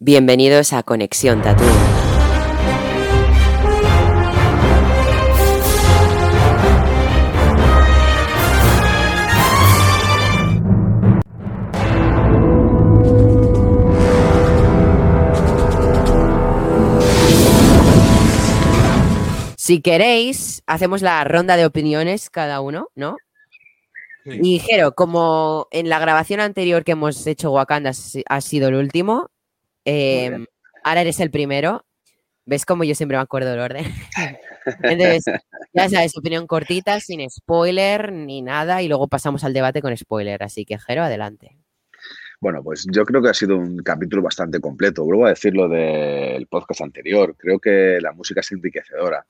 Bienvenidos a Conexión Tatu. Si queréis, hacemos la ronda de opiniones cada uno, ¿no? Sí. Y Jero, como en la grabación anterior que hemos hecho Wakanda ha sido el último, eh, bien. ahora eres el primero. ¿Ves cómo yo siempre me acuerdo del orden? Entonces, ya sabes, opinión cortita, sin spoiler ni nada, y luego pasamos al debate con spoiler. Así que, Jero, adelante. Bueno, pues yo creo que ha sido un capítulo bastante completo. Vuelvo a decir lo del podcast anterior. Creo que la música es enriquecedora.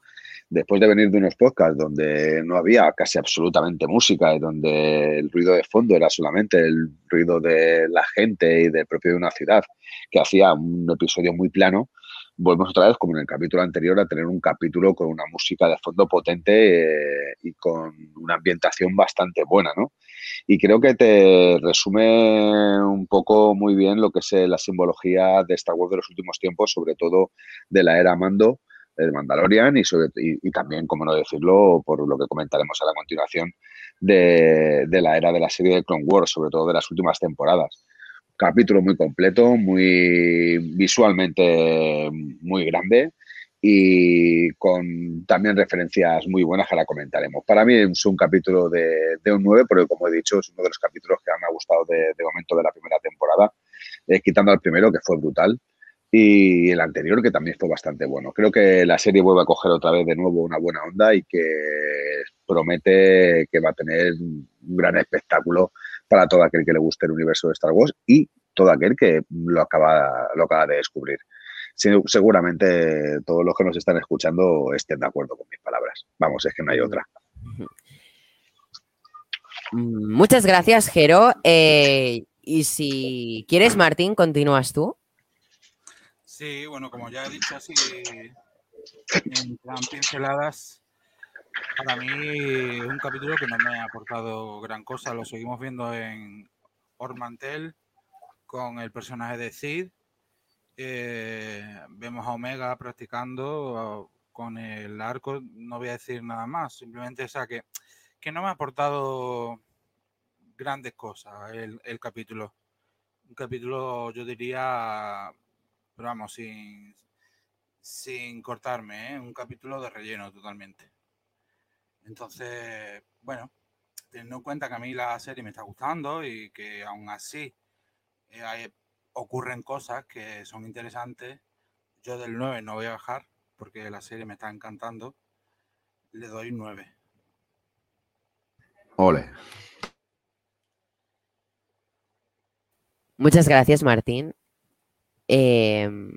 Después de venir de unos podcasts donde no había casi absolutamente música y donde el ruido de fondo era solamente el ruido de la gente y del propio de una ciudad, que hacía un episodio muy plano, volvemos otra vez, como en el capítulo anterior, a tener un capítulo con una música de fondo potente eh, y con una ambientación bastante buena, ¿no? Y creo que te resume un poco muy bien lo que es eh, la simbología de Star Wars de los últimos tiempos, sobre todo de la era Mando, el Mandalorian, y, sobre, y, y también, como no decirlo, por lo que comentaremos a la continuación, de, de la era de la serie de Clone Wars, sobre todo de las últimas temporadas. Capítulo muy completo, muy visualmente muy grande y con también referencias muy buenas que ahora comentaremos. Para mí es un capítulo de, de un 9, porque como he dicho, es uno de los capítulos que me ha gustado de, de momento de la primera temporada, eh, quitando al primero, que fue brutal, y el anterior, que también fue bastante bueno. Creo que la serie vuelve a coger otra vez de nuevo una buena onda y que promete que va a tener un gran espectáculo para todo aquel que le guste el universo de Star Wars y todo aquel que lo acaba, lo acaba de descubrir. Seguramente todos los que nos están escuchando estén de acuerdo con mis palabras. Vamos, es que no hay otra. Muchas gracias, Jero. Eh, y si quieres, Martín, continúas tú. Sí, bueno, como ya he dicho así en plan pinceladas, para mí es un capítulo que no me ha aportado gran cosa. Lo seguimos viendo en Ormantel con el personaje de Sid. Eh, vemos a Omega practicando con el arco. No voy a decir nada más, simplemente o sea, que, que no me ha aportado grandes cosas el capítulo. Un capítulo, yo diría, pero vamos, sin, sin cortarme, ¿eh? un capítulo de relleno totalmente. Entonces, bueno, teniendo en cuenta que a mí la serie me está gustando y que aún así eh, hay- ocurren cosas que son interesantes, yo del 9 no voy a bajar porque la serie me está encantando, le doy 9. Ole. Muchas gracias, Martín. Em,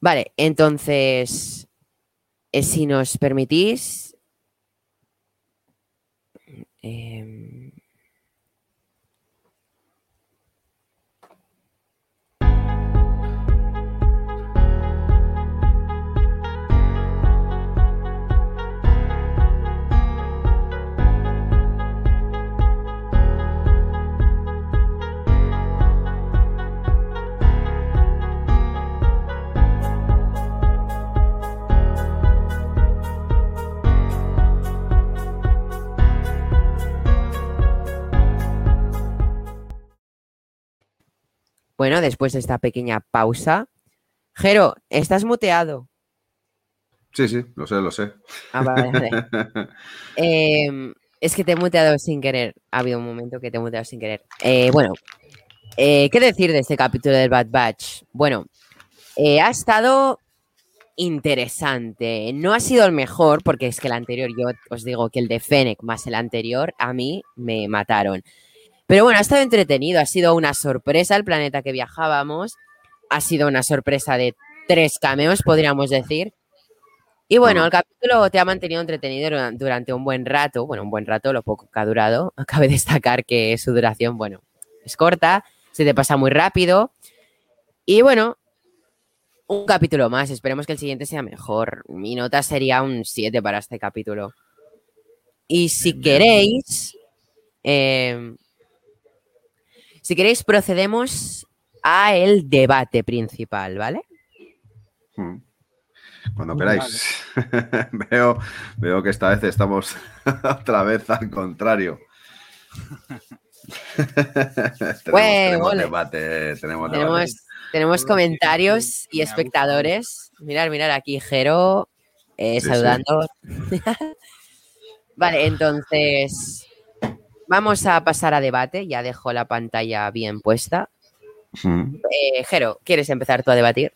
vale, entonces, eh, si nos permitís, em, bueno, después de esta pequeña pausa, Jero, estás muteado. Sí, sí, lo sé, lo sé. Ah, vale, vale. Em, es que te he muteado sin querer. Ha habido un momento que te he muteado sin querer. Eh, bueno, eh, ¿qué decir de este capítulo del Bad Batch? Bueno, eh, ha estado interesante. No ha sido el mejor, porque es que el anterior, yo os digo que el de Fennec más el anterior, a mí me mataron. Pero bueno, ha estado entretenido. Ha sido una sorpresa el planeta que viajábamos. Ha sido una sorpresa de tres cameos, podríamos decir. Y bueno, Mm. el capítulo te ha mantenido entretenido dura- durante un buen rato. Bueno, un buen rato, lo poco que ha durado. Cabe destacar que su duración, bueno, es corta, se te pasa muy rápido. Y bueno, un capítulo más. Esperemos que el siguiente sea mejor. Mi nota sería un 7 para este capítulo. Y si queréis, eh, si queréis, procedemos a el debate principal, ¿vale? Mm. Cuando queráis. veo, veo que esta vez estamos otra vez al contrario. tenemos, Güey, tenemos debate, tenemos, debate. Tenemos, tenemos comentarios y espectadores. Mirar, mirar aquí, Jero, eh, Sí, saludando. vale, entonces vamos a pasar a debate. Ya dejo la pantalla bien puesta. Mm. Eh, Jero, ¿quieres empezar tú a debatir?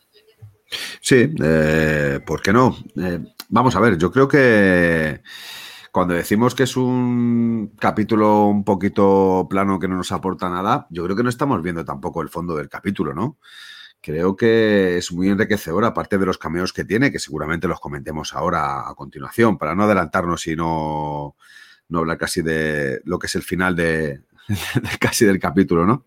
Sí, eh, ¿por qué no? Eh, vamos a ver, yo creo que cuando decimos que es un capítulo un poquito plano que no nos aporta nada, yo creo que no estamos viendo tampoco el fondo del capítulo, ¿no? Creo que es muy enriquecedor, aparte de los cameos que tiene, que seguramente los comentemos ahora a continuación, para no adelantarnos y no, no hablar casi de lo que es el final de, de casi del capítulo, ¿no?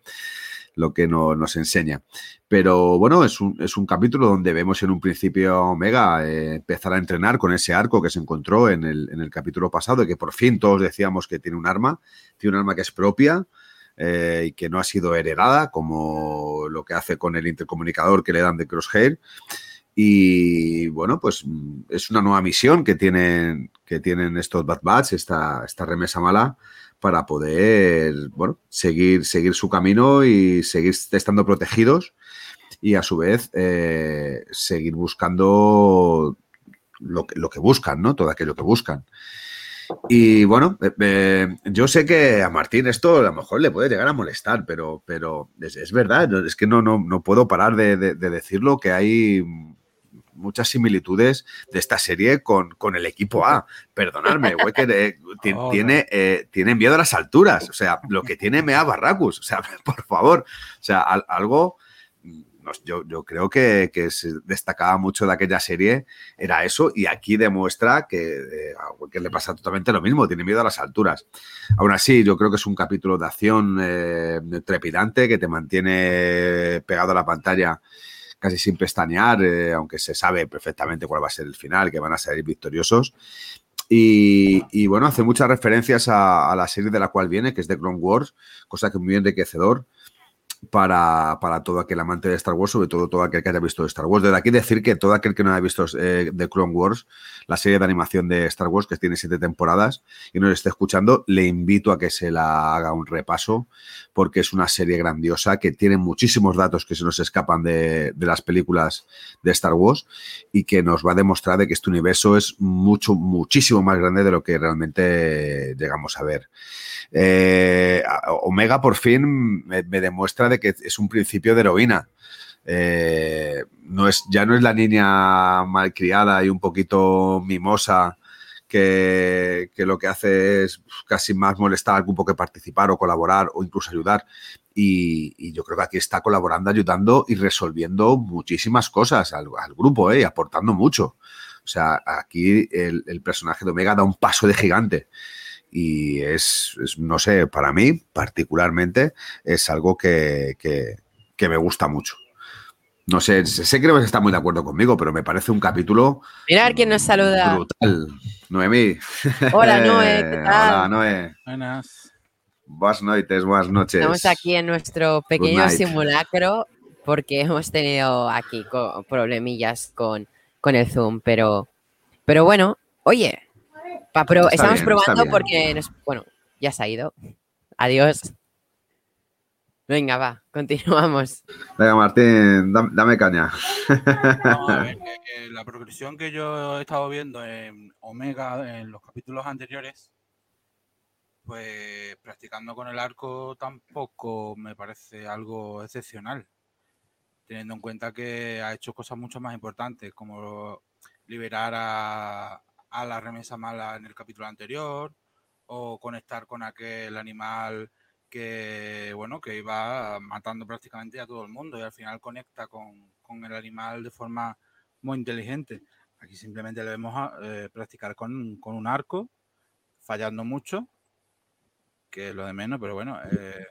Lo que no- nos enseña. Pero bueno, es un, es un capítulo donde vemos en un principio a Omega eh, empezar a entrenar con ese arco que se encontró en el, en el capítulo pasado y que por fin todos decíamos que tiene un arma, tiene un arma que es propia eh, y que no ha sido heredada, como lo que hace con el intercomunicador que le dan de Crosshair. Y bueno, pues es una nueva misión que tienen, que tienen estos Bad Bats, esta, esta remesa mala, para poder, bueno, seguir, seguir su camino y seguir estando protegidos y a su vez eh, seguir buscando lo que, lo que buscan, ¿no? Todo aquello que buscan. Y bueno, eh, eh, yo sé que a Martín esto a lo mejor le puede llegar a molestar, pero, pero es, verdad, es que no, no, no puedo parar de decirlo, que hay muchas similitudes de esta serie con, con el equipo A. Perdonadme, Wecker eh, tiene, eh, tiene miedo a las alturas, o sea, lo que tiene Mea Barracus, o sea, por favor, o sea, al- algo... sé, Yo, yo creo que, que se destacaba mucho de aquella serie era eso y aquí demuestra que eh, le pasa totalmente lo mismo, tiene miedo a las alturas. Aún así, yo creo que es un capítulo de acción eh, trepidante que te mantiene pegado a la pantalla casi sin pestañear, eh, aunque se sabe perfectamente cuál va a ser el final, que van a salir victoriosos. Y, bueno, hace muchas referencias a, la serie de la cual viene, que es The Clone Wars, cosa que es muy enriquecedor para, para, todo aquel amante de Star Wars, sobre todo todo aquel que haya visto Star Wars. Desde aquí decir que todo aquel que no haya visto eh, The Clone Wars, la serie de animación de Star Wars, que tiene siete temporadas, y no esté escuchando, le invito a que se la haga un repaso, porque es una serie grandiosa que tiene muchísimos datos que se nos escapan de, de las películas de Star Wars y que nos va a demostrar de que este universo es mucho, muchísimo más grande de lo que realmente llegamos a ver. Eh, Omega por fin me, demuestra de que es un principio de heroína. Eh, no es, ya no es la niña malcriada y un poquito mimosa que, que, lo que hace es casi más molestar al grupo que participar o colaborar o incluso ayudar. Y, yo creo que aquí está colaborando, ayudando y resolviendo muchísimas cosas al, al grupo ¿eh? y aportando mucho. O sea, aquí el, el personaje de Omega da un paso de gigante y es, es, no sé, para mí particularmente es algo que, que, que, me gusta mucho. No sé, sé que no está muy de acuerdo conmigo, pero me parece un capítulo. Mirar quién nos saluda. Brutal. Noemí. Hola, Noé, ¿qué tal? Hola, Noé. Buenas. Buenas noches, buenas noches. Estamos aquí en nuestro pequeño simulacro porque hemos tenido aquí problemillas con, con el Zoom, pero, pero bueno, oye, pro, estamos bien, probando porque, nos, bueno, ya se ha ido. Adiós. Venga, va, continuamos. Venga, Martín, dame, dame caña. A ver, eh, la progresión que yo he estado viendo en Omega en los capítulos anteriores, pues practicando con el arco tampoco me parece algo excepcional, teniendo en cuenta que ha hecho cosas mucho más importantes, como liberar a, a la remesa mala en el capítulo anterior o conectar con aquel animal que bueno que iba matando prácticamente a todo el mundo y al final conecta con, con el animal de forma muy inteligente. Aquí simplemente le vemos a, eh, practicar con, con, un arco fallando mucho que es lo de menos pero bueno eh,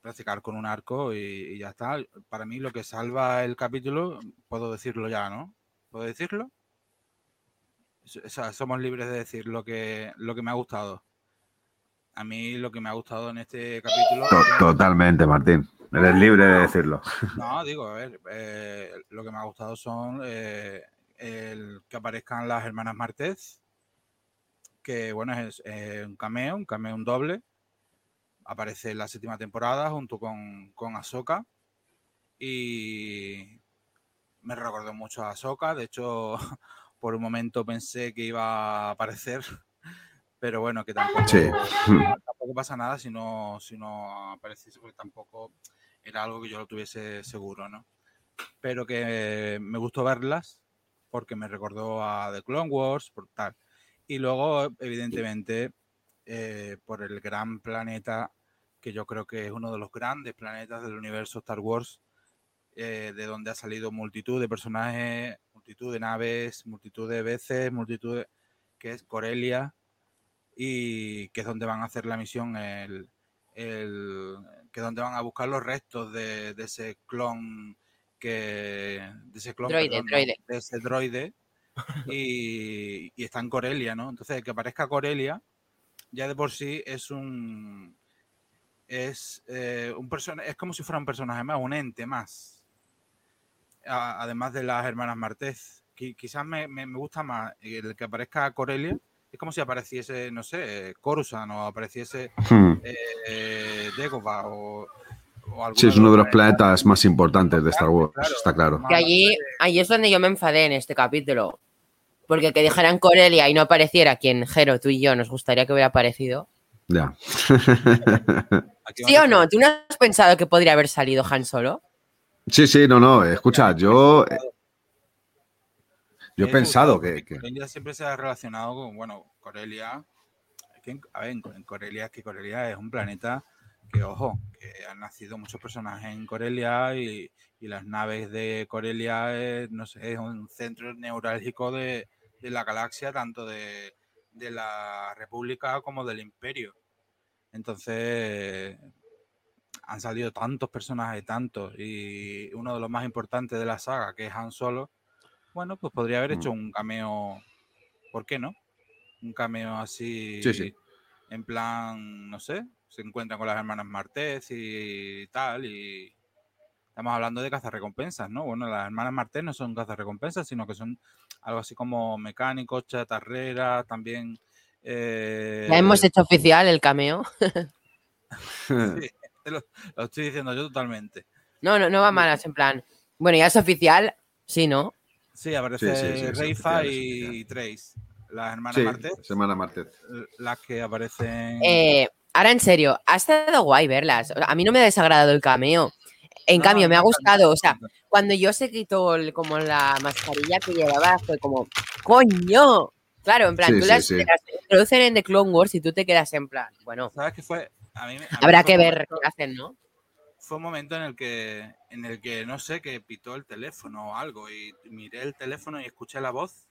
practicar con un arco y, y ya está. Para mí lo que salva el capítulo puedo decirlo ya no puedo decirlo o sea, somos libres de decir lo que, lo que me ha gustado. A mí lo que me ha gustado en este capítulo. Totalmente, Martín. Eres libre de decirlo. No, digo, a ver, eh, lo que me ha gustado son eh, el que aparezcan las hermanas Martez, que bueno, es eh, un cameo, un cameo, un doble. Aparece en la séptima temporada junto con, con Ahsoka. Y me recordó mucho a Ahsoka. De hecho, por un momento pensé que iba a aparecer. Pero bueno, que tampoco, Sí. tampoco pasa nada si no, si no apareciese, porque tampoco era algo que yo lo tuviese seguro, ¿no? Pero que me gustó verlas porque me recordó a The Clone Wars, por tal. Y luego, evidentemente, eh, por el gran planeta, que yo creo que es uno de los grandes planetas del universo Star Wars, eh, de donde ha salido multitud de personajes, multitud de naves, multitud de veces, multitud de... que es Corelia, y que es donde van a hacer la misión, el, el- que es donde van a buscar los restos de, de ese clon que de ese clon Droide, perdón, droide. de ese droide y, y está en Corelia, ¿no? Entonces que aparezca Corelia ya de por sí es un es eh, un persona es como si fuera un personaje más, un ente más. A- además de las hermanas Martez. Qui- quizás me, me- me gusta más el que aparezca Corelia. Es como si apareciese, no sé, Coruscant o apareciese Hmm. eh, Dagobah o, o Sí, es uno de los planetas. más importantes de Star Wars, Claro, está claro. Que allí, allí es donde yo me enfadé en este capítulo. Porque que dijeran Corelia y no apareciera quien Jero, tú y yo, nos gustaría que hubiera aparecido. Ya. ¿Sí o no? ¿Tú no has pensado que podría haber salido Han Solo? Sí, sí, no, no, escucha, yo, eh, yo he Me pensado gustado que, Corelia siempre se ha relacionado con, bueno, Corelia. es que en- a ver, en, en Corelia, es que Corelia es un planeta que, ojo, que han nacido muchos personajes en Corelia y, y las naves de Corelia, es, no sé, es un centro neurálgico de, de la galaxia, tanto de, de la República como del Imperio. Entonces, han salido tantos personajes, tantos, y uno de los más importantes de la saga, que es Han Solo, bueno, pues podría haber Mm. hecho un cameo, ¿por qué no? Un cameo así, Sí, sí. en plan, no sé, se encuentran con las hermanas Martés y tal, y estamos hablando de cazarrecompensas, ¿no? Bueno, las hermanas Martés no son cazarrecompensas, sino que son algo así como mecánicos, chatarreras, también... eh, Ya hemos hecho oficial el cameo. sí, te lo, lo estoy diciendo yo totalmente. No, no, no va mal, es en plan. Bueno, ya es oficial, sí, ¿no? Sí, aparece Sí, sí, sí, es Reifa y. Trace, las hermanas sí, Martés, Semana Martes. las que aparecen... Eh, ahora en serio, ha estado guay verlas. A mí no me ha desagradado el cameo. En No, cambio, no, me ha gustado. O sea, cuando yo se quitó el- como la mascarilla que llevaba, fue como, ¡coño! Claro, en plan, Sí, tú sí, las, sí. las introducen en The Clone Wars y tú te quedas en plan, bueno, ¿Sabes qué fue? A mí, me- a mí habrá que ver momento- qué hacen, ¿no? Fue un momento en el que, en el que no sé, que pitó el teléfono o algo y miré el teléfono y escuché la voz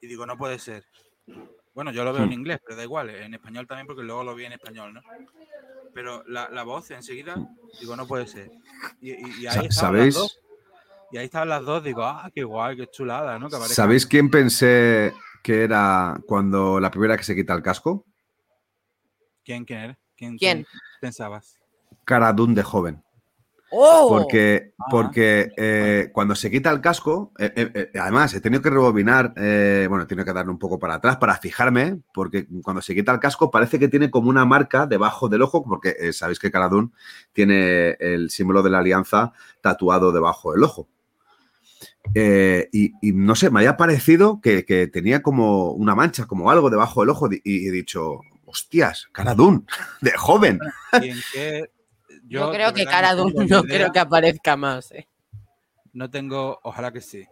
y digo, no puede ser. Bueno, yo lo veo en Hmm. inglés, pero da igual, en español también porque luego lo vi en español, ¿no? Pero la, la voz enseguida, digo, no puede ser. Y, y- y ahí las dos. ¿Sabéis, Y ahí estaban las dos, digo, ah, qué guay, qué chulada, ¿no? Que ¿Sabéis quién pensé que era cuando la primera que se quita el casco? ¿Quién, quién eres? ¿Quién, ¿Quién? pensabas? Cara Dune de joven. ¡Oh! Porque, Ah. porque eh, cuando se quita el casco, eh, eh, además he tenido que rebobinar, eh, bueno, he tenido que darle un poco para atrás para fijarme, porque cuando se quita el casco parece que tiene como una marca debajo del ojo, porque eh, sabéis que Cara Dune tiene el símbolo de la alianza tatuado debajo del ojo. Eh, y, y no sé, me había parecido que, que tenía como una mancha, como algo debajo del ojo, y, y he dicho, hostias, Cara Dune, de joven. ¿Y en qué? yo, creo que Cara no Dune no creo que aparezca más, ¿eh? No tengo, ojalá que sí.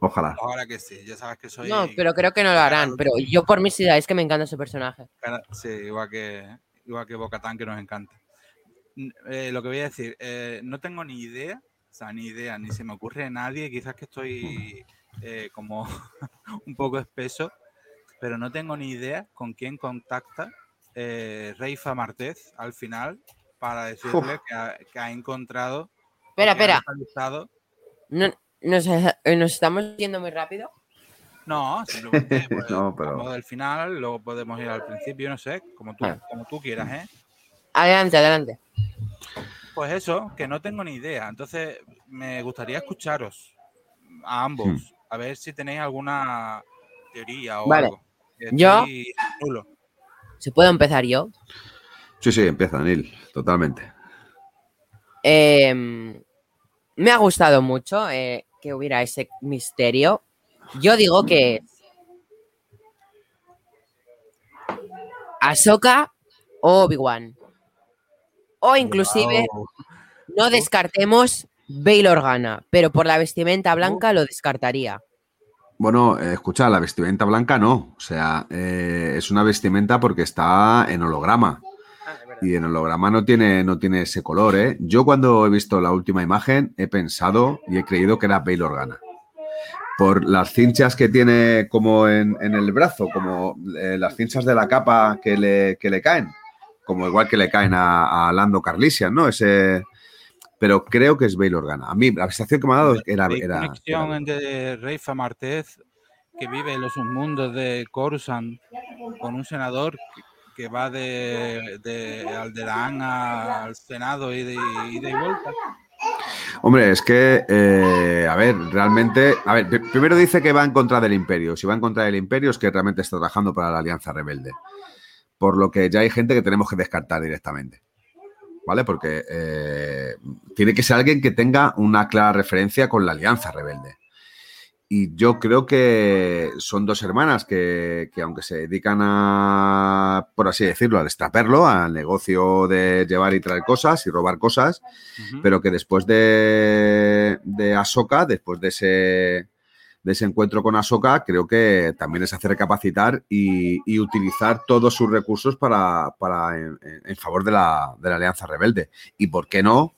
Ojalá. Ojalá que sí. Ya sabes que soy. No, pero creo que no lo harán. Pero yo por mí sí, es que me encanta ese personaje. Sí, igual que, igual que Bocatán, que nos encanta. Eh, lo que voy a decir, eh, no tengo ni idea, o sea, ni idea, ni se me ocurre a nadie. Quizás que estoy eh, como un poco espeso, pero no tengo ni idea con quién contacta eh, Reifa Martez al final para decirle que ha, que ha encontrado. Espera, espera. No, nos, eh, nos estamos yendo muy rápido. No, simplemente pues, No, pero- vamos del final, luego podemos ir al principio, no sé, como tú, Ah. como tú quieras, ¿eh? Adelante, adelante. Pues eso, que no tengo ni idea. Entonces, me gustaría escucharos a ambos, Hmm. a ver si tenéis alguna teoría o Vale. algo. Yo- nulo. Si puedo empezar yo. Sí, sí, empieza, Neil, totalmente. Eh, me ha gustado mucho eh, que hubiera ese misterio. Yo digo que Ahsoka o Obi-Wan. O inclusive Wow. no descartemos Bail Organa, pero por la vestimenta blanca lo descartaría. Bueno, eh, escucha, la vestimenta blanca no. O sea, eh, es una vestimenta porque está en holograma. Y en holograma no tiene, no tiene ese color, ¿eh? Yo cuando he visto la última imagen he pensado y he creído que era Bail Organa. Por las cinchas que tiene como en, en el brazo, como eh, las cinchas de la capa que le, que le caen. Como igual que le caen a, a Lando Carlisian, ¿no? Ese... Pero creo que es Bail Organa. A mí, la sensación que me ha dado era... Hay era- conexión era- entre Reifa Martez, que vive en los submundos de Coruscant, con un senador que, que va de, de Alderaan a- al Senado y de y vuelta. Hombre, es que, eh, a ver, realmente, a ver, pr- primero dice que va en contra del imperio. Si va en contra del imperio es que realmente está trabajando para la Alianza Rebelde. Por lo que ya hay gente que tenemos que descartar directamente. ¿Vale? Porque eh, tiene que ser alguien que tenga una clara referencia con la Alianza Rebelde. Y yo creo que son dos hermanas que, que aunque se dedican a, por así decirlo, al extraperlo, al negocio de llevar y traer cosas y robar cosas, pero que después de, de Ahsoka, después de ese, de ese encuentro con Ahsoka, creo que también es hacer recapacitar y, utilizar todos sus recursos para, para en, favor de la, de la Alianza Rebelde. Y por qué no,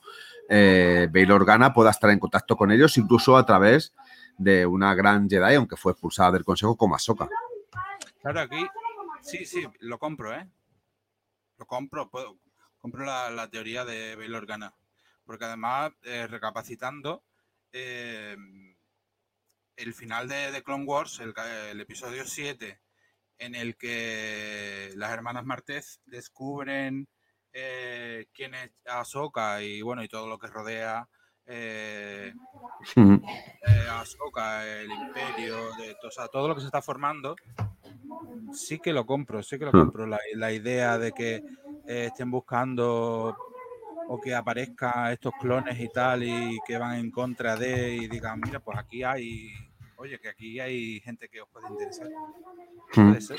eh, Bail Organa pueda estar en contacto con ellos, incluso a través de una gran Jedi, aunque fue expulsada del Consejo como Ahsoka. Claro, aquí sí, sí, lo compro, ¿eh? Lo compro, puedo, compro la, teoría de Bail Organa. Porque además, eh, recapacitando, eh, el final de, de Clone Wars, el, episodio 7, en el que las hermanas Martez descubren eh, quién es Ahsoka y bueno, y todo lo que rodea eh, eh, Ahsoka, el imperio, de, o sea, todo lo que se está formando, sí que lo compro, sí que lo Hmm. compro. La, la idea de que eh, estén buscando o que aparezcan estos clones y tal y que van en contra de y digan, mira, pues aquí hay, oye, que aquí hay gente que os puede interesar. Puede ser.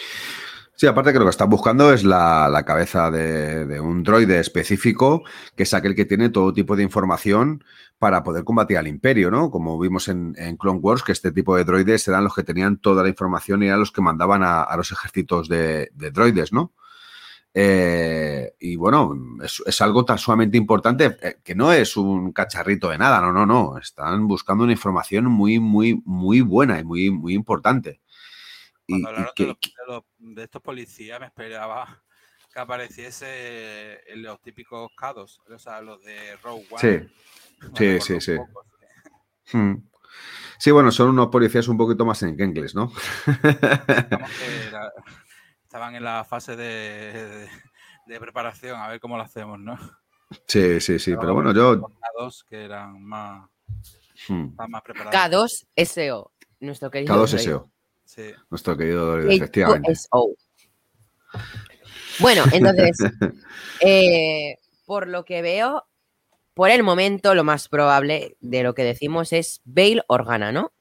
Sí, aparte que lo que están buscando es la, la cabeza de, de un droide específico, que es aquel que tiene todo tipo de información para poder combatir al imperio, ¿no? Como vimos en, en Clone Wars, que este tipo de droides eran los que tenían toda la información y eran los que mandaban a, a los ejércitos de, de droides, ¿no? Eh, y bueno, es, es algo tan sumamente importante eh, que no es un cacharrito de nada, no, no, no. Están buscando una información muy, muy, muy buena y muy, muy importante. Cuando y hablaron que- de, los- de los- de estos policías, me esperaba que apareciese en los típicos CADOS, o sea, los de Rogue One. Sí, sí, sí, un sí. poco, sí. Hmm. Sí, bueno, son unos policías un poquito más en inglés, ¿no? Estaban en la fase de, de- de preparación, a ver cómo lo hacemos, ¿no? sí, sí, sí, pero bueno, yo... Los CADOS que eran más, hmm, más preparados. K2SO, nuestro querido. K2 droide. SEO, Sí. nuestro querido droide, efectivamente. K2SO. Bueno, entonces, eh, por lo que veo, por el momento lo más probable de lo que decimos es Bail Organa, ¿no?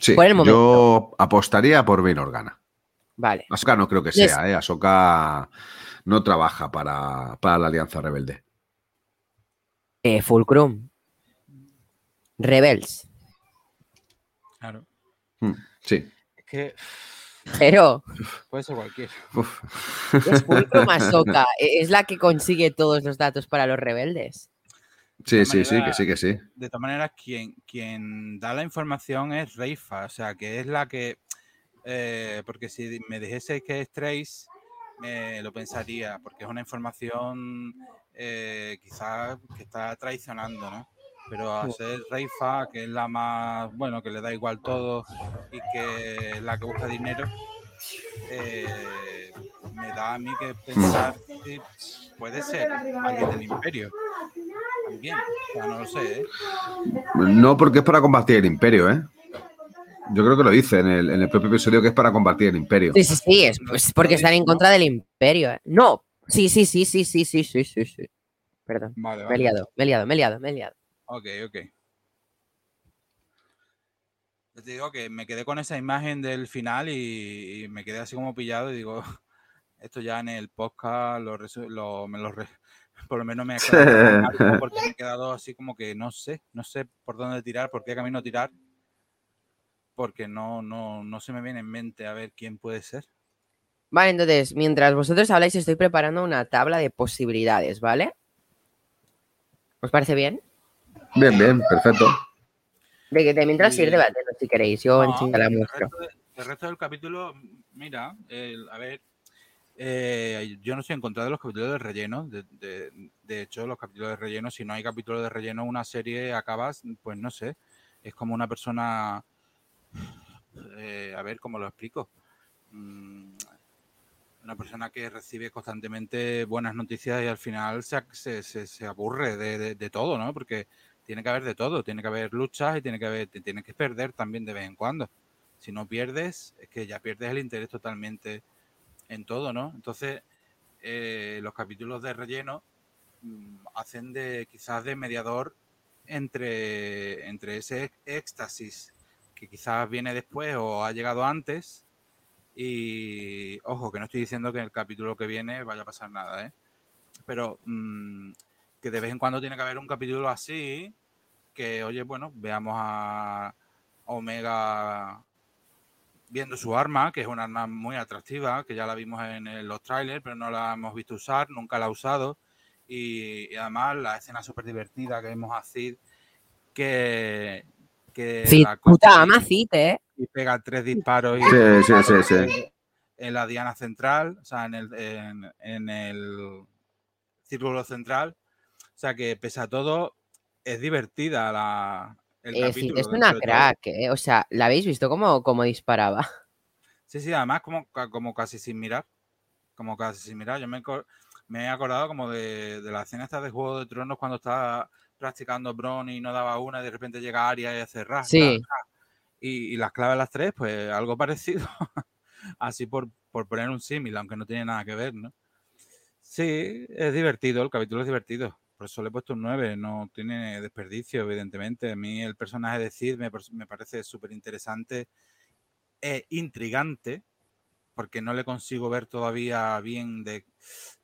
Sí, por el momento. yo apostaría por Bail Organa. Vale. Ahsoka no creo que sea, ¿eh? Ahsoka no trabaja para, para la Alianza Rebelde. Eh, Fulcrum. Rebels. Claro. Hmm, Sí. Es que Pero puede ser cualquiera. Uf. es Fulcrum Ahsoka. e- Es la que consigue todos los datos para los rebeldes. Sí, sí, sí, que sí, que sí. De todas maneras, quien, quien da la información es Reifa, o sea, que es la que. Eh, porque si me dijese que es Trace, me lo pensaría, porque es una información eh, quizás que está traicionando, ¿no? Pero a ser Reifa, que es la más. Bueno, que le da igual todo y que es la que busca dinero, eh, me da a mí que pensar que puede ser alguien del Imperio. también. O sea, no lo sé, ¿eh? No, porque es para combatir el imperio, ¿eh? Yo creo que lo dice en el, en el propio episodio que es para combatir el imperio. Sí, sí, sí, es pues, porque están en contra del imperio. ¿eh? No, sí, sí, sí, sí, sí, sí, sí, sí, sí. Perdón, Vale, me he vale. liado, me he liado, me he liado, me he liado. Ok, ok. Yo te digo que me quedé con esa imagen del final y, y me quedé así como pillado y digo, esto ya en el podcast lo, lo- me lo re- por lo menos me ha quedado porque me he quedado así como que no sé, no sé por dónde tirar, por qué camino tirar, porque no, no, no se me viene en mente a ver quién puede ser. Vale, entonces, mientras vosotros habláis, estoy preparando una tabla de posibilidades, ¿vale? ¿Os parece bien? Bien, bien, perfecto. De que de mientras Sí. ir debatiendo, si queréis, yo No, enseguida la el, muestro. resto de- el resto del capítulo, mira, el- a ver, eh, yo no estoy en contra de los capítulos de relleno. De, de- de hecho, los capítulos de relleno, si no hay capítulos de relleno, una serie acabas, pues no sé, es como una persona, eh, a ver cómo lo explico. Mm, Una persona que recibe constantemente buenas noticias y al final se, aburre de, todo, ¿no? Porque tiene que haber de todo, tiene que haber luchas y tiene que haber, te tienes que perder también de vez en cuando. Si no pierdes, es que ya pierdes el interés totalmente en todo, ¿no? Entonces, eh, los capítulos de relleno mm, hacen de quizás de mediador entre ese éxtasis que quizás viene después o ha llegado antes. Y ojo, que no estoy diciendo que en el capítulo que viene vaya a pasar nada, ¿eh? Pero mm, que de vez en cuando tiene que haber un capítulo así, que oye, bueno, veamos a Omega viendo su arma, que es una arma muy atractiva, que ya la vimos en los trailers, pero no la hemos visto usar, nunca la ha usado. Y, además la escena súper divertida que vemos a que, que Cid, la puta ama Cid, ¿eh? y pega tres disparos y Sí, sí, sí, sí. en la diana central, o sea, en el, en, en el círculo central. O sea que pese a todo, es divertida la, el Eh, capítulo. es una crack, ¿eh? O sea, ¿la habéis visto cómo, cómo disparaba? Sí, sí, además como, como casi sin mirar. Como casi sin mirar. Yo me he acordado como de, de la escena esta de Juego de Tronos cuando estaba practicando Bron y no daba una y de repente llega Arya y hace ras, Sí. Y, y las clave las tres, pues algo parecido. Así por, por poner un símil, aunque no tiene nada que ver, ¿no? Sí, es divertido, el capítulo es divertido. Por eso le he puesto un 9, no tiene desperdicio, evidentemente. A mí el personaje de Cid me, me parece súper interesante e intrigante, porque no le consigo ver todavía bien de,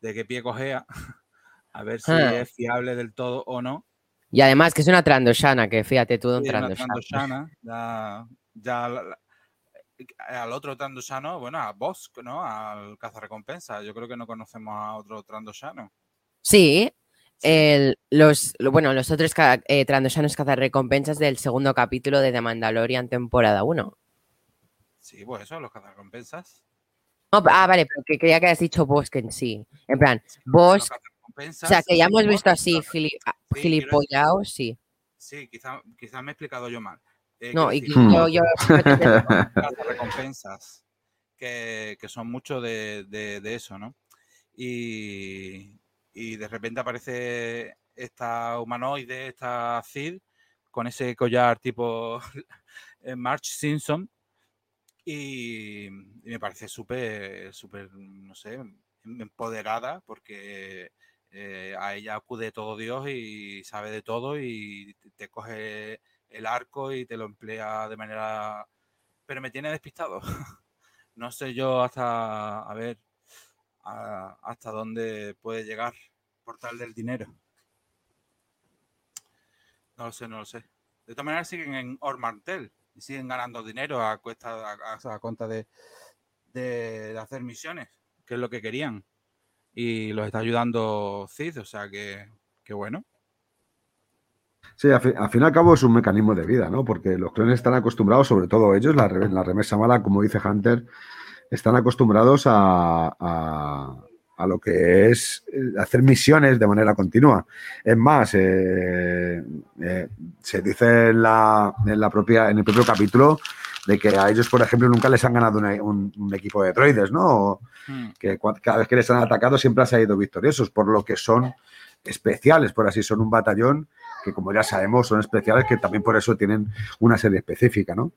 de qué pie cojea, a ver si Ah. es fiable del todo o no. Y además que es una Trandoshana, que fíjate tú de un Sí, una Trandoshana. Ya, ya la- la- al otro Trandoshano, bueno, a Bosk, ¿no? Al cazarrecompensa. Yo creo que no conocemos a otro Trandoshano. Sí, el- los, lo- bueno, los otros eh, Trandoshanos cazarrecompensas del segundo capítulo de The Mandalorian temporada 1. Sí, pues eso, los cazarrecompensas. No, ah, vale, pero que creía que has dicho Bosk en sí. En plan, Bosk, o sea, que ya hemos visto así gili- ah, Sí, sí. Sí, quizás quizá me he explicado yo mal. Eh, No, y decir, Hmm. yo, yo recompensas que, que son mucho de, de- de eso, ¿no? Y, y de repente aparece esta humanoide, esta Cid, con ese collar tipo eh, March Simpson. Y, y me parece súper, súper, no sé, empoderada porque eh, a ella acude todo Dios y sabe de todo y te coge el arco y te lo emplea de manera... Pero me tiene despistado. no sé yo hasta, a ver, a- hasta dónde puede llegar por tal del dinero. No lo sé, no lo sé. De todas maneras siguen en Ormantel y siguen ganando dinero a cuesta, a, a- a de, de- de hacer misiones, que es lo que querían. Y los está ayudando Cid, o sea que, que bueno. Sí, al fin, y al cabo es un mecanismo de vida, ¿no? Porque los clones están acostumbrados, sobre todo ellos, la, re- la remesa mala, como dice Hunter, están acostumbrados a- a lo que es eh, hacer misiones de manera continua. Es más, eh, eh, se dice en, la, en, la propia, en el propio capítulo de que a ellos, por ejemplo, nunca les han ganado una- un, un equipo de droides, ¿no? O Hmm. que cada vez que les han atacado siempre han salido victoriosos, por lo que son especiales, por así son un batallón que como ya sabemos son especiales que también por eso tienen una serie específica, ¿no?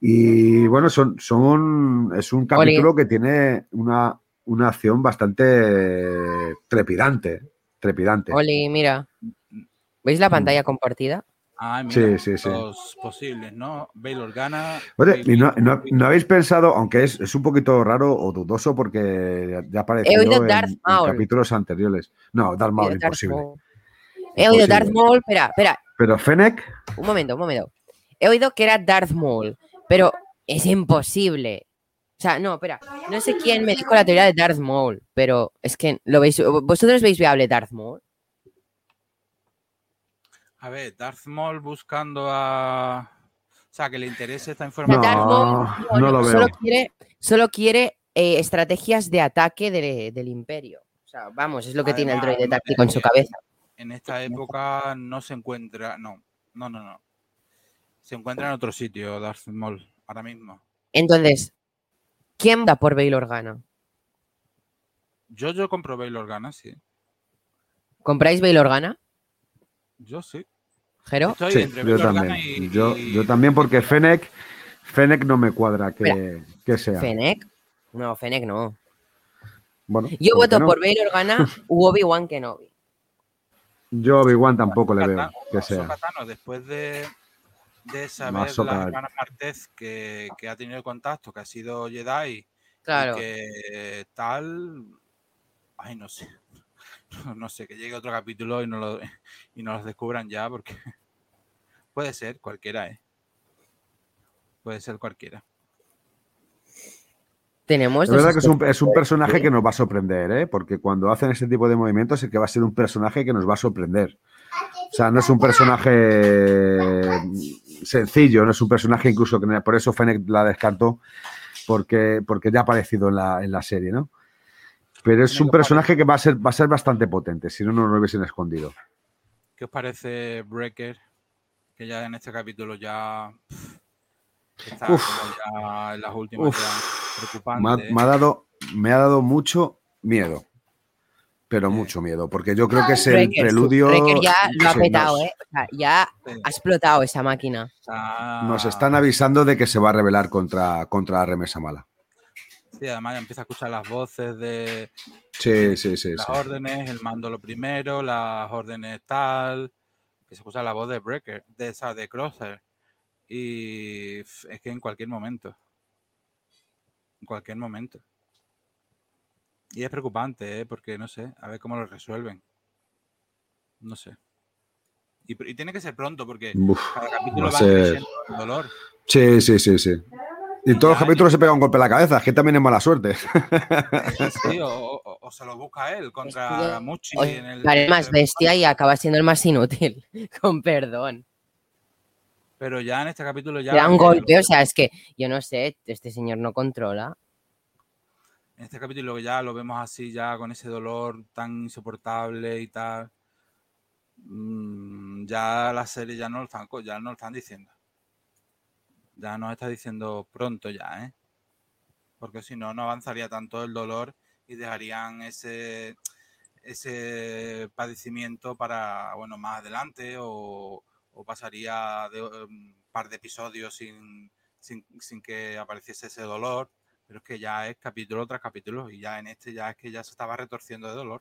Y bueno, son, son es un capítulo que tiene una, una acción bastante trepidante, trepidante. Oli, mira, ¿veis la pantalla compartida? Ah, Sí, sí, sí. Los posibles, ¿no? Baylor gana. Oye, ¿y no, Baylor- no- no habéis pensado, aunque es, es un poquito raro o dudoso porque ya- apareció en, en capítulos anteriores? No, Darth Maul, He oído Darth imposible. He oído. Darth Maul, espera, espera, Pero Fennec, un momento, un momento. He oído que era Darth Maul, pero es imposible. O sea, no, espera, no sé quién me dijo la teoría de Darth Maul, pero es que lo veis, vosotros veis viable Darth Maul. A ver, Darth Maul buscando a. O sea, que le interese esta información. Darth Maul No, no lo solo veo. quiere, solo quiere eh, estrategias de ataque de- del imperio. O sea, vamos, es lo que tiene el droide no, táctico en su eh, cabeza. En esta época no se encuentra. No, no, no, no. Se encuentra en otro sitio, Darth Maul, ahora mismo. Entonces, ¿quién da por Bail Organa? Yo, yo compro Baylor gana, sí. ¿Compráis Bail Organa, Yo sí. Jero? Estoy sí, entre yo también. y- Yo, y- yo también porque Fennec, Fennec no me cuadra que, que sea. ¿Fennec? No, Fennec no. Bueno, Yo ¿por qué voto no? por Bail Organa u Obi-Wan Kenobi. Yo Obi-Wan tampoco le veo que sea. Después de, de saber la hermana Martez que, que ha tenido contacto, que ha sido Jedi Claro. y que tal. Ay, no sé. No, no sé, que llegue otro capítulo y no lo, y no los descubran ya, porque puede ser cualquiera, ¿eh? Puede ser cualquiera. Tenemos Es dos verdad que es un, es un personaje que nos va a sorprender, ¿eh? porque cuando hacen ese tipo de movimientos es que va a ser un personaje que nos va a sorprender. O sea, no es un personaje sencillo, no es un personaje incluso que por eso Fennec la descartó, porque, porque ya ha aparecido en la, en la serie, ¿no? Pero es un personaje que va a ser, va a ser bastante potente, si no, no lo hubiesen escondido. ¿Qué os parece Breaker? Que ya en este capítulo ya pff, está Uf. como ya en las últimas Uf. ya preocupante. Me ha, me ha dado, me ha dado mucho miedo. Pero mucho miedo, porque yo creo que es el Breaker, preludio. Breaker ya lo ha petado, ¿eh? O sea, ya ha explotado esa máquina. Nos están avisando de que se va a rebelar contra, contra la remesa mala. Sí, además ya empieza a escuchar las voces de Sí, sí, sí. las sí. órdenes, el mando lo primero, las órdenes tal. Que se escucha la voz de Breaker, de esa, de Crosser. Y es que en cualquier momento. En cualquier momento. Y es preocupante, ¿eh? porque no sé, a ver cómo lo resuelven. No sé. Y, tiene que ser pronto, porque Uf, cada capítulo va va a ser- creciendo el dolor. Sí, sí, sí, sí. Y todos los capítulos se pega un golpe en la cabeza, es que también es mala suerte. Sí, o, o- o se lo busca él contra Muchi en el. haré más el- bestia y acaba siendo el más inútil. Con perdón. Pero ya en este capítulo ya. Le da un golpe, o sea, es que yo no sé, este señor no controla. En este capítulo que ya lo vemos así, ya con ese dolor tan insoportable y tal. mm, ya la serie ya no lo están, ya no lo están diciendo. Ya nos está diciendo pronto ya, ¿eh? Porque si no, no avanzaría tanto el dolor y dejarían ese, ese padecimiento para, bueno, más adelante o, pasaría un par de episodios sin, sin, sin que apareciese ese dolor pero es que ya es capítulo tras capítulo y ya en este ya es que ya se estaba retorciendo de dolor.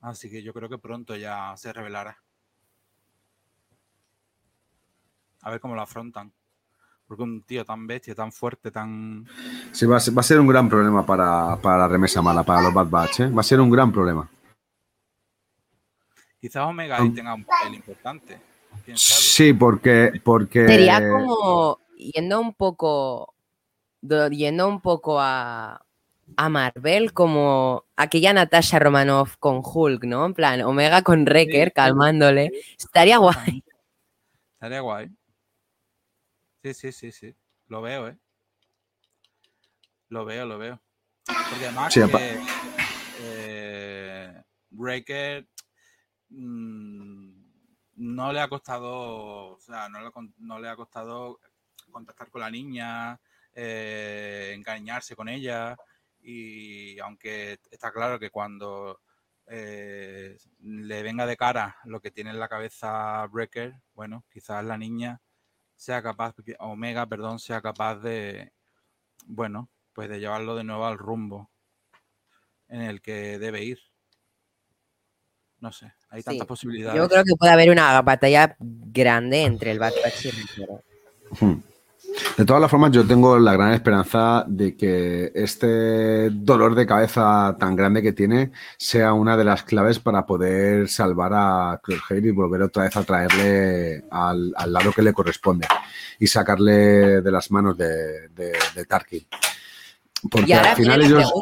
Así que yo creo que pronto ya se revelará. A ver cómo lo afrontan. Porque un tío tan bestia, tan fuerte, tan... Sí, va a ser, va a ser un gran problema para, para la remesa mala, para los Bad Batch, ¿eh? Va a ser un gran problema. Quizás Omega ahí tenga un papel importante. Sí, porque. porque Sería como yendo un poco. Do- Yendo un poco a. A Marvel, como aquella Natasha Romanoff con Hulk, ¿no? En plan, Omega con Wrecker calmándole. Estaría guay. Estaría guay. Sí, sí, sí, sí. Lo veo, ¿eh? Lo veo, lo veo. Porque además Sí, que, eh, Breaker mm, no le ha costado, o sea, no le, no le ha costado contactar con la niña, eh, encariñarse con ella y aunque está claro que cuando eh, le venga de cara lo que tiene en la cabeza Breaker, bueno, quizás la niña sea capaz, Omega, perdón, sea capaz de, bueno, pues de llevarlo de nuevo al rumbo en el que debe ir. No sé, hay tantas posibilidades. Yo creo que puede haber una batalla grande entre el Bad Batch y el. De todas las formas, yo tengo la gran esperanza de que este dolor de cabeza tan grande que tiene sea una de las claves para poder salvar a Crosshair y volver otra vez a traerle al, lado que le corresponde y sacarle de las manos de, de, Tarkin. Porque al final ellos...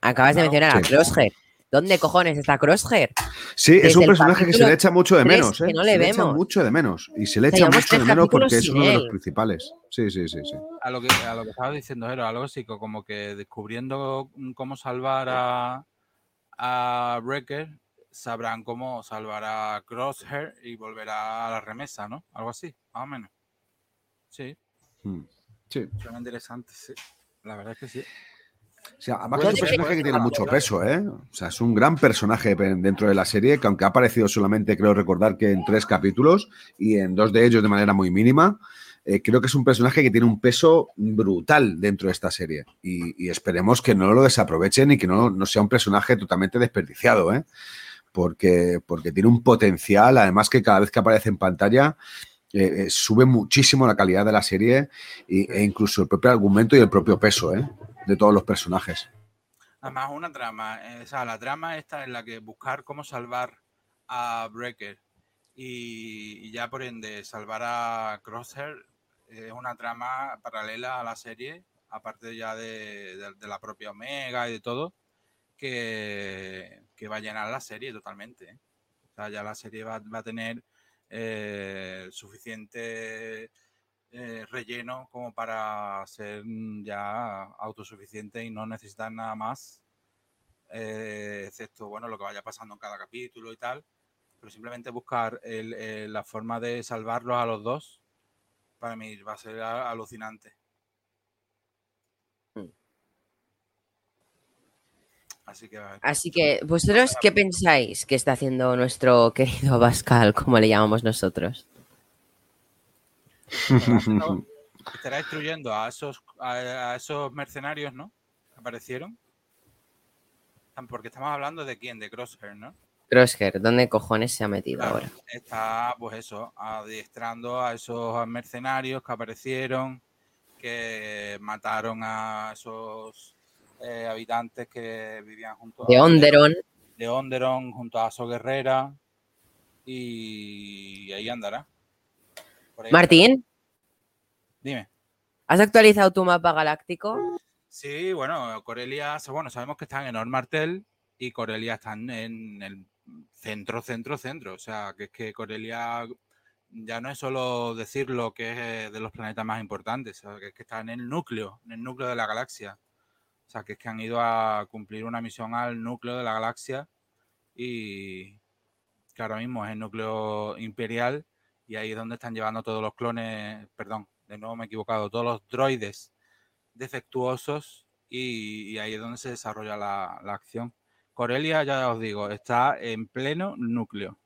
Acabas de mencionar a Crosshair. ¿Dónde cojones está Crosshair? Sí, es un personaje que se le echa mucho de menos. ¿eh? no le se le echa mucho de menos. Y se le echa mucho de menos porque es uno de los principales. Sí, sí, sí. sí. A, lo que, a lo que estaba diciendo, Jero, algo así, como que descubriendo cómo salvar a, a Wrecker, sabrán cómo salvar a Crosshair y volverá a la remesa, ¿no? Algo así, más o menos. Sí. Hmm. Sí. Suena interesante, sí. La verdad es que sí. O sea, además es un personaje que tiene mucho peso, ¿eh? O sea, es un gran personaje dentro de la serie, que aunque ha aparecido solamente, creo recordar que en tres capítulos y en dos de ellos de manera muy mínima, eh, creo que es un personaje que tiene un peso brutal dentro de esta serie. Y, esperemos que no lo desaprovechen y que no, sea un personaje totalmente desperdiciado, ¿eh? Porque, porque tiene un potencial, además que cada vez que aparece en pantalla, eh, eh, sube muchísimo la calidad de la serie e incluso el propio argumento y el propio peso ¿eh? De todos los personajes. Además, una trama, o sea, la trama esta en la que buscar cómo salvar a Breaker y, ya por ende salvar a Crosshair es una trama paralela a la serie, aparte ya de, la propia Omega y de todo, que, va a llenar la serie totalmente. O sea, ya la serie va a tener eh, suficiente eh, relleno como para ser ya autosuficiente y no necesitar nada más, eh, excepto bueno lo que vaya pasando en cada capítulo y tal, pero simplemente buscar la forma de salvarlos a los dos, para mí va a ser alucinante. Mm. Así que, Así que, ¿vosotros qué pensáis que está haciendo nuestro querido Pascal, como le llamamos nosotros? Estará destruyendo a esos, a, esos mercenarios, ¿no? Aparecieron. Porque estamos hablando de quién, de Crosshair, ¿no? Crosshair, ¿dónde cojones se ha metido ahora? Está, pues eso, adiestrando a esos mercenarios que aparecieron, que mataron a esos eh, habitantes que vivían junto de a... Onderon. De Onderon, junto a So Guerrera. Y ahí andará. Martín. Dime. ¿Has actualizado tu mapa galáctico? Sí, bueno, Corelia, bueno, sabemos que están en Ormartel y Corelia están en el centro, centro, centro. O sea, que es que Corelia ya no es solo decir lo que es de los planetas más importantes, que es que está en el núcleo, en el núcleo de la galaxia. O sea, que es que han ido a cumplir una misión al núcleo de la galaxia y que ahora mismo es el núcleo imperial y ahí es donde están llevando todos los clones, perdón, de nuevo me he equivocado, todos los droides defectuosos y, ahí es donde se desarrolla la, acción. Corelia, ya os digo, está en pleno núcleo.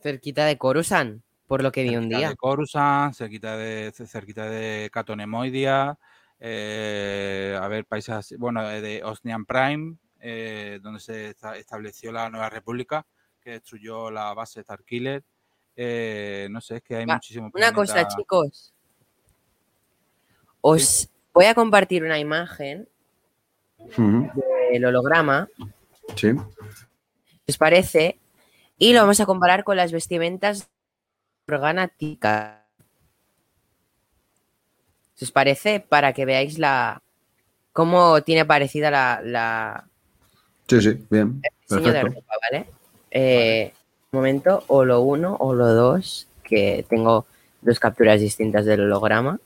Cerquita de Coruscant, por lo que vi un día. De Coruscant, cerquita de, cerquita de Catonemoidia, eh, a ver, países, bueno, de Osnian Prime, eh, donde se estableció la nueva república, que destruyó la base de Starkiller. Eh, no sé, es que hay muchísimo. Una cosa, chicos. Os voy a compartir una imagen del holograma. Sí. ¿Os parece? Y lo vamos a comparar con las vestimentas organáticas os parece, para que veáis la cómo tiene parecida la, Sí, sí, bien. Perfecto. Eh, momento, o lo uno o lo dos, que tengo dos capturas distintas del holograma.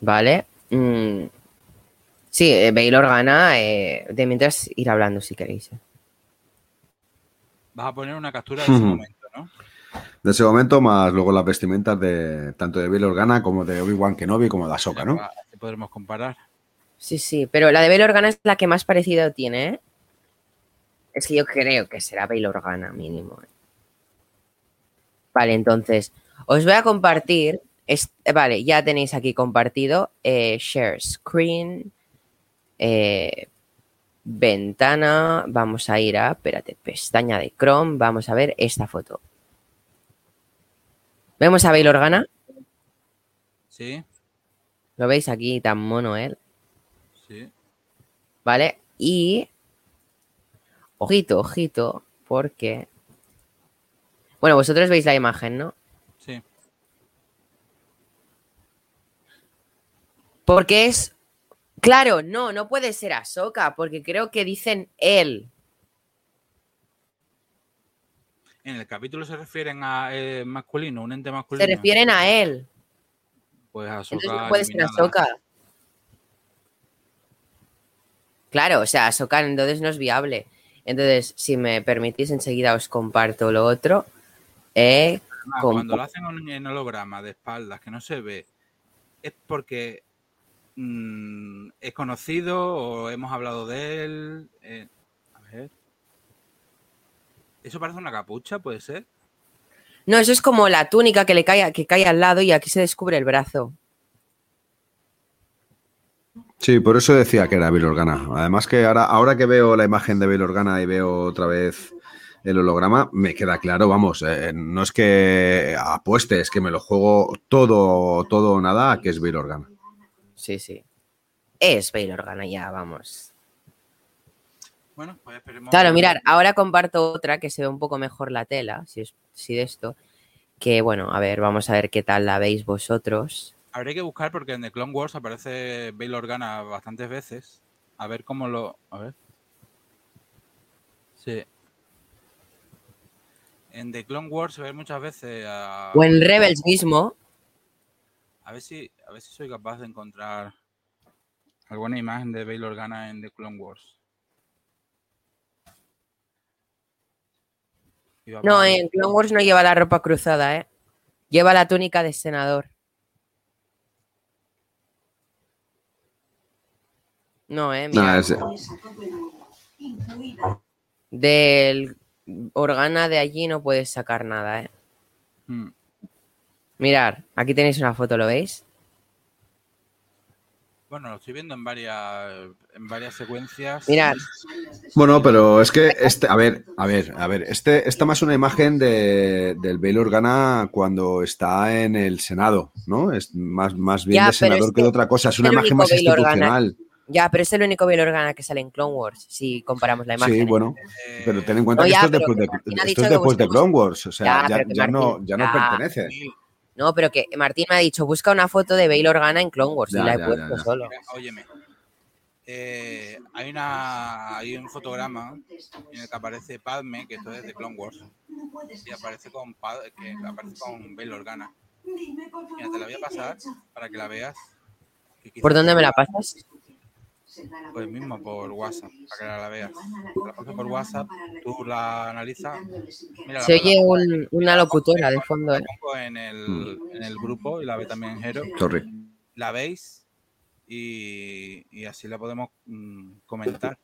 Vale. Mm. Sí, eh, Baylor gana. Eh, de mientras ir hablando si queréis. Vas a poner una captura de ese momento, ¿no? de ese momento, más luego las vestimentas de tanto de Bail Organa como de Obi-Wan Kenobi como de Ahsoka, ¿no? Podremos comparar. Sí, sí, pero la de Bail Organa es la que más parecido tiene, ¿eh? Es que yo creo que será Bail Organa mínimo. ¿eh? Vale, entonces, os voy a compartir. eh, vale, ya tenéis aquí compartido. eh, share screen. eh, ventana. Vamos a ir a, espérate, pestaña de Chrome. Vamos a ver esta foto. ¿Vemos a Bail Organa? Sí, ¿Lo veis aquí tan mono él? ¿Vale? Y. Ojito, ojito, porque. Bueno, vosotros veis la imagen, ¿no? Sí. Porque es. Claro, no, no puede ser Ahsoka, porque creo que dicen él. En el capítulo se refieren a eh, masculino, un ente masculino. Se refieren a él. Pues a Entonces Ahsoka no puede ser. Ahsoka. Claro, o sea, Ahsoka entonces no es viable. Entonces, si me permitís, enseguida os comparto lo otro. Eh, Además, Con- cuando lo hacen en- en holograma de espaldas que no se ve, es porque mm, es conocido o hemos hablado de él. eh, a ver. ¿Eso parece una capucha, puede ser? No, eso es como la túnica que le cae, que cae al lado y aquí se descubre el brazo. Sí, por eso decía que era Bail Organa. Además que ahora, ahora que veo la imagen de Bail Organa y veo otra vez el holograma, me queda claro, vamos, eh, no es que apueste, es que me lo juego todo, todo o nada a que es Bail Organa. Sí, sí. Es Bail Organa ya, vamos. Bueno, pues esperemos. Claro, mirar, ahora comparto otra que se ve un poco mejor la tela, si, es, si de esto. Que bueno, a ver, vamos a ver qué tal la veis vosotros. Habría que buscar porque en The Clone Wars aparece Bail Organa bastantes veces. A ver cómo lo. A ver. Sí. En The Clone Wars se ve muchas veces a. O en Rebels mismo. A ver si, a ver si soy capaz de encontrar alguna imagen de Bail Organa en The Clone Wars. No, en Clone Wars no lleva la ropa cruzada, ¿eh? Lleva la túnica de senador. No, ¿eh? Mira, del Organa de allí no puedes sacar nada, ¿eh? Mm. Mirar, aquí tenéis una foto, ¿lo veis? Bueno, lo estoy viendo en varias, en varias secuencias. Mirad, Bueno, pero es que este, a ver, a ver, a ver, este, esta más una imagen de, del Bail Organa cuando está en el Senado, ¿no? Es más, más bien Ya, de senador es que de otra cosa, es una imagen más Bail Organa. Ya, pero es el único Bail Organa que sale en Clone Wars, si comparamos la imagen. Sí, bueno, Eh, pero ten en cuenta No, que ya, esto es después, que de, esto es después de Clone Wars, o sea, Ya, no, ya no pertenece. No, pero que Martín me ha dicho, busca una foto de Bail Organa en Clone Wars Ya, y la he puesto ya, ya. solo. Óyeme. Eh, hay una hay un fotograma en el que aparece Padme, que esto es de Clone Wars, y aparece con que aparece con Bail Organa. Mira, te la voy a pasar para que la veas. ¿Por dónde me la pasas? Pues mismo por WhatsApp, para que la veas. La paso por WhatsApp, tú la analizas. Mira, Se oye un- una locutora de fondo, ¿eh? pongo en el, en el grupo y la ve también Jero. Sorry. La veis y, y así la podemos mm, comentar.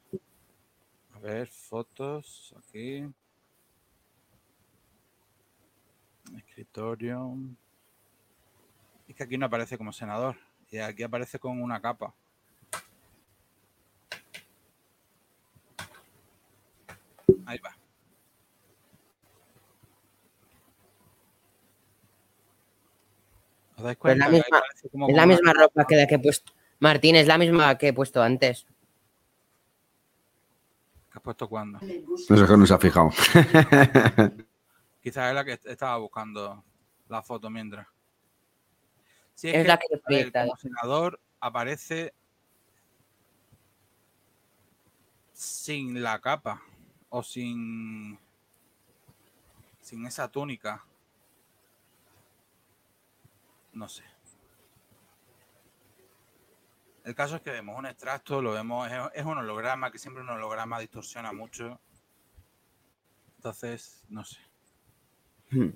A ver, fotos aquí. Escritorio. Es que aquí no aparece como senador. Y aquí aparece con una capa. Ahí va. ¿Os dais Pues la cuenta? que ahí misma- como Es la misma capa? ropa que la que he puesto. Martín, es la misma que he puesto antes. ¿Qué has puesto cuándo? No sé que no se ha fijado. Quizás es la que estaba buscando la foto mientras. Sí, Es la que he proyectado. como senador aparece sin la capa o sin sin esa túnica. No sé. El caso es que vemos un extracto, lo vemos, es, es un holograma, que siempre un holograma distorsiona mucho. Entonces, no sé. Hmm.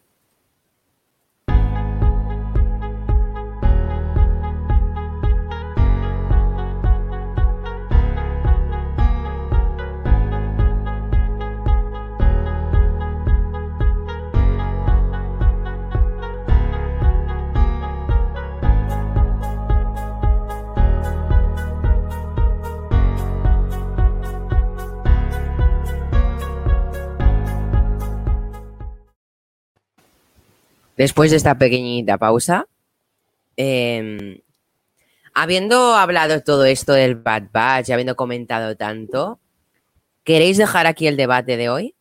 Después de esta pequeñita pausa, em, habiendo hablado todo esto del Bad Batch y habiendo comentado tanto, ¿queréis dejar aquí el debate de hoy?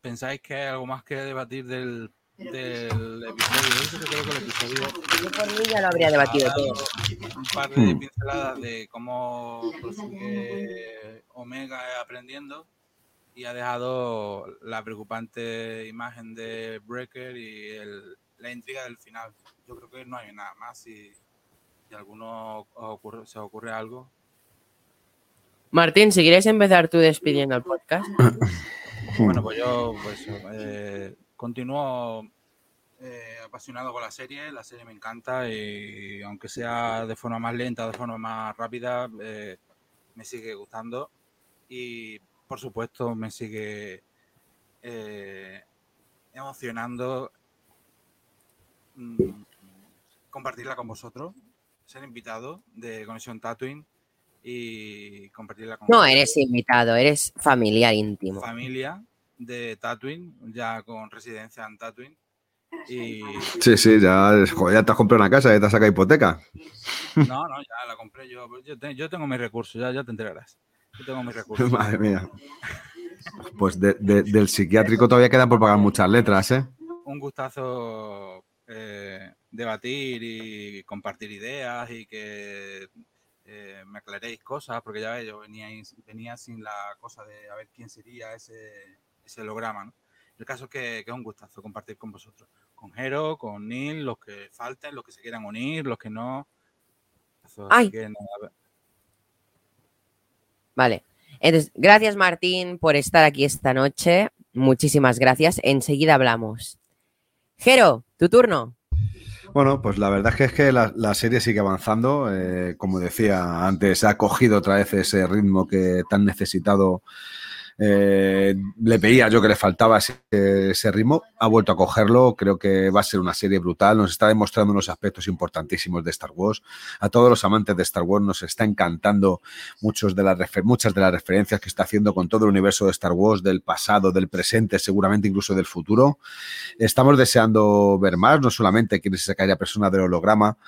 ¿Pensáis que hay algo más que debatir del, del episodio? Yo creo que el episodio Yo por mí ya lo habría debatido todo. un par de Hmm. pinceladas de cómo Omega aprendiendo y ha dejado la preocupante imagen de Breaker y el- la intriga del final. Yo creo que no hay nada más. Si, si a alguno ocurre- se os ocurre algo, Martín, si quieres empezar tú despidiendo el podcast. Bueno, pues yo pues, eh, continúo eh, apasionado con la serie. La serie me encanta y aunque sea de forma más lenta, de forma más rápida, eh, me sigue gustando. Y por supuesto me sigue eh, emocionando mm, compartirla con vosotros, ser invitado de Conexión Tatooine y compartirla con No vosotros eres invitado, eres familiar íntimo. familia de Tatooine, ya con residencia en Tatooine. Y Sí, sí, ya, joder, ya te has comprado una casa, ya te has sacado hipoteca. no, no, ya la compré yo. Yo, te- yo tengo mis recursos, ya, ya te enterarás. Yo tengo mis recursos. Madre mía. Pues de- de- del psiquiátrico todavía quedan por pagar muchas letras, ¿eh? Un gustazo eh, debatir y compartir ideas y que eh, me aclaréis cosas, porque ya ves, yo venía, venía sin la cosa de a ver quién sería ese, ese holograma, ¿no? El caso es que, que es un gustazo compartir con vosotros, con Jero, con Neil, los que falten, los que se quieran unir, los que no. Así Ay. que nada, Vale. Entonces, gracias Martín por estar aquí esta noche. Muchísimas gracias. Enseguida hablamos. Jero, tu turno. Bueno, pues la verdad es que es que la, la serie sigue avanzando. eh, como decía antes, ha cogido otra vez ese ritmo que tan necesitado eh, le veía yo que le faltaba ese, ritmo. Ha vuelto a cogerlo. Creo que va a ser una serie brutal. Nos está demostrando unos aspectos importantísimos de Star Wars. A todos los amantes de Star Wars nos está encantando muchos de las muchas de las referencias que está haciendo con todo el universo de Star Wars, del pasado, del presente, seguramente incluso del futuro. Estamos deseando ver más, no solamente quién es esa aquella persona del holograma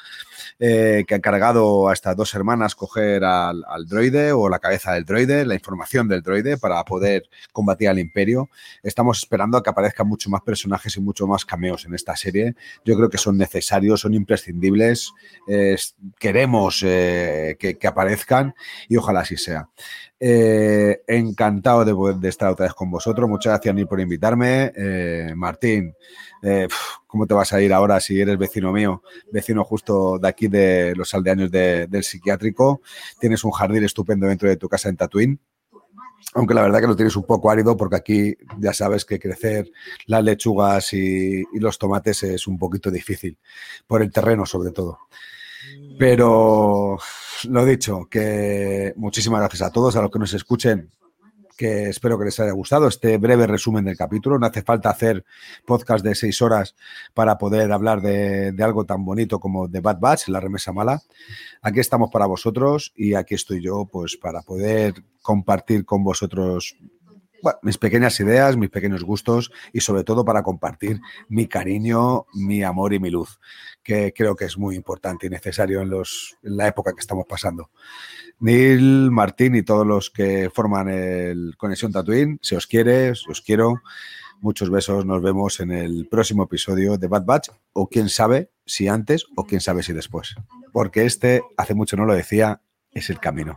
eh, que ha encargado a estas dos hermanas coger al, droide o la cabeza del droide, la información del droide para poder combatir al imperio. Estamos esperando a que aparezcan mucho más personajes y mucho más cameos en esta serie. Yo creo que son necesarios, son imprescindibles. queremos eh, que, que aparezcan y ojalá así sea. Eh, encantado de, de estar otra vez con vosotros. Muchas gracias, Neil, por invitarme. Eh, Martín, eh, ¿cómo te vas a ir ahora si eres vecino mío? Vecino justo de aquí de los aldeanos de- del psiquiátrico. Tienes un jardín estupendo dentro de tu casa en Tatuín. Aunque la verdad que lo tienes un poco árido porque aquí ya sabes que crecer las lechugas y, y los tomates es un poquito difícil, por el terreno sobre todo. Pero lo dicho, que muchísimas gracias a todos, a los que nos escuchen, que espero que les haya gustado este breve resumen del capítulo. No hace falta hacer podcast de seis horas para poder hablar de, de algo tan bonito como The Bad Batch, la remesa mala. Aquí estamos para vosotros y aquí estoy yo pues para poder compartir con vosotros mis pequeñas ideas, mis pequeños gustos y sobre todo para compartir mi cariño, mi amor y mi luz, que creo que es muy importante y necesario en, los, en la época que estamos pasando. Neil, Martín y todos los que forman el Conexión Tatooine, se os quiere, se os quiero. Muchos besos, nos vemos en el próximo episodio de Bad Batch o quién sabe si antes o quién sabe si después. Porque este, hace mucho no lo decía, es el camino.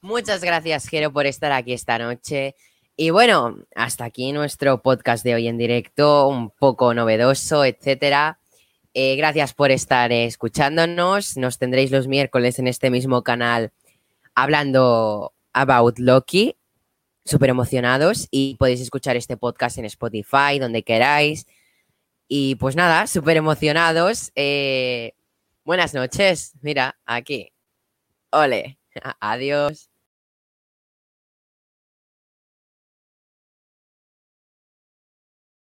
Muchas gracias, Jero, por estar aquí esta noche. Y bueno, hasta aquí nuestro podcast de hoy en directo, un poco novedoso, etcétera. Eh, gracias por estar escuchándonos. Nos tendréis los miércoles en este mismo canal hablando about Loki. Súper emocionados y podéis escuchar este podcast en Spotify, donde queráis. Y pues nada, súper emocionados. Eh, buenas noches. Mira, aquí. Ole. Adiós.